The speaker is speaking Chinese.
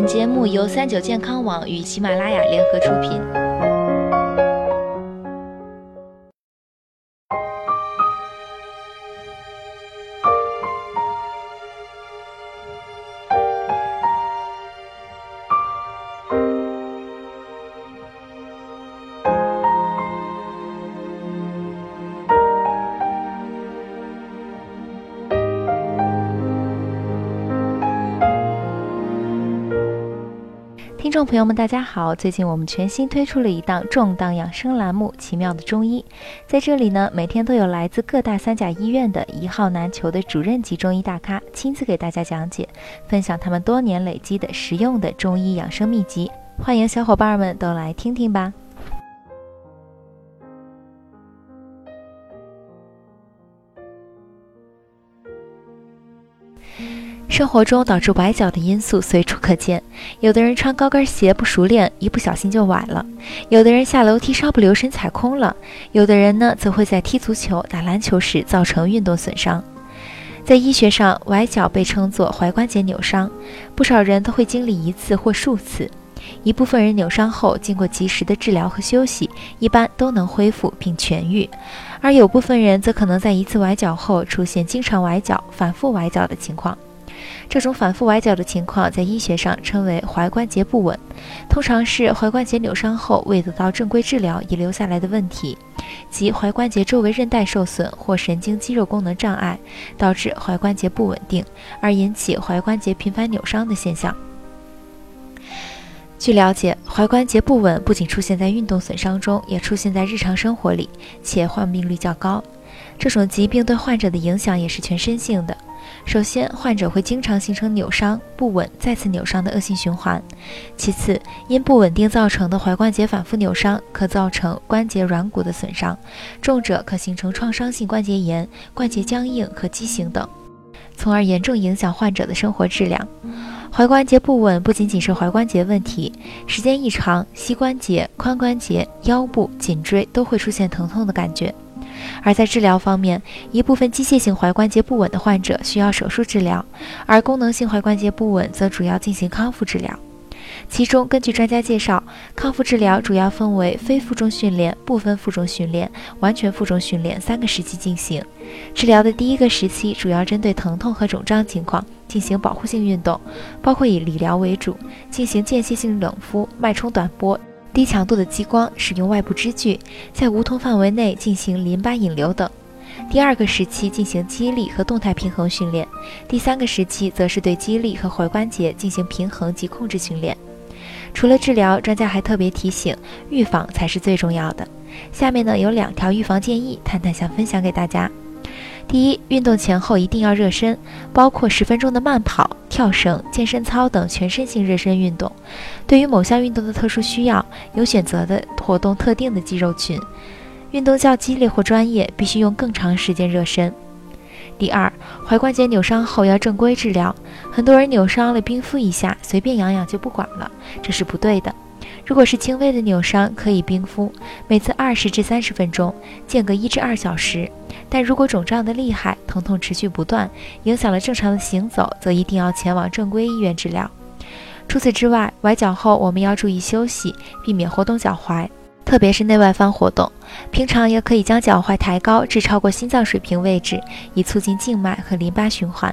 本节目由三九健康网与喜马拉雅联合出品。听众朋友们，大家好！最近我们全新推出了一档重磅养生栏目《奇妙的中医》。在这里呢，每天都有来自各大三甲医院的一号难求的主任级中医大咖亲自给大家讲解，分享他们多年累积的实用的中医养生秘籍。欢迎小伙伴们都来听听吧！生活中导致崴脚的因素随处可见，有的人穿高跟鞋不熟练，一不小心就崴了；有的人下楼梯稍不留神踩空了；有的人呢，则会在踢足球、打篮球时造成运动损伤。在医学上，崴脚被称作踝关节扭伤，不少人都会经历一次或数次。一部分人扭伤后，经过及时的治疗和休息，一般都能恢复并痊愈；而有部分人则可能在一次崴脚后出现经常崴脚、反复崴脚的情况。这种反复崴脚的情况在医学上称为踝关节不稳，通常是踝关节扭伤后未得到正规治疗遗留下来的问题，即踝关节周围韧带受损或神经肌肉功能障碍，导致踝关节不稳定，而引起踝关节频繁扭伤的现象。据了解，踝关节不稳不仅出现在运动损伤中，也出现在日常生活里，且患病率较高。这种疾病对患者的影响也是全身性的。首先，患者会经常形成扭伤、不稳、再次扭伤的恶性循环。其次，因不稳定造成的踝关节反复扭伤，可造成关节软骨的损伤，重者可形成创伤性关节炎、关节僵硬和畸形等，从而严重影响患者的生活质量。踝关节不稳不仅仅是踝关节问题，时间一长，膝关节、髋关节、腰部、颈椎都会出现疼痛的感觉。而在治疗方面，一部分机械性踝关节不稳的患者需要手术治疗，而功能性踝关节不稳则主要进行康复治疗。其中，根据专家介绍，康复治疗主要分为非负重训练、部分负重训练、完全负重训练三个时期进行。治疗的第一个时期主要针对疼痛和肿胀情况进行保护性运动，包括以理疗为主，进行间歇性冷敷、脉冲短波。低强度的激光，使用外部支具，在无痛范围内进行淋巴引流等。第二个时期进行肌力和动态平衡训练，第三个时期则是对肌力和踝关节进行平衡及控制训练。除了治疗，专家还特别提醒，预防才是最重要的。下面呢有两条预防建议，探探想分享给大家。第一，运动前后一定要热身，包括十分钟的慢跑、跳绳、健身操等全身性热身运动。对于某项运动的特殊需要，有选择的活动特定的肌肉群，运动较激烈或专业，必须用更长时间热身。第二，踝关节扭伤后要正规治疗，很多人扭伤了冰敷一下，随便养养就不管了，这是不对的。如果是轻微的扭伤，可以冰敷，每次二十至三十分钟，间隔一至二小时。但如果肿胀的厉害，疼痛持续不断，影响了正常的行走，则一定要前往正规医院治疗。除此之外，崴脚后我们要注意休息，避免活动脚踝，特别是内外翻活动。平常也可以将脚踝抬高至超过心脏水平位置，以促进静脉和淋巴循环。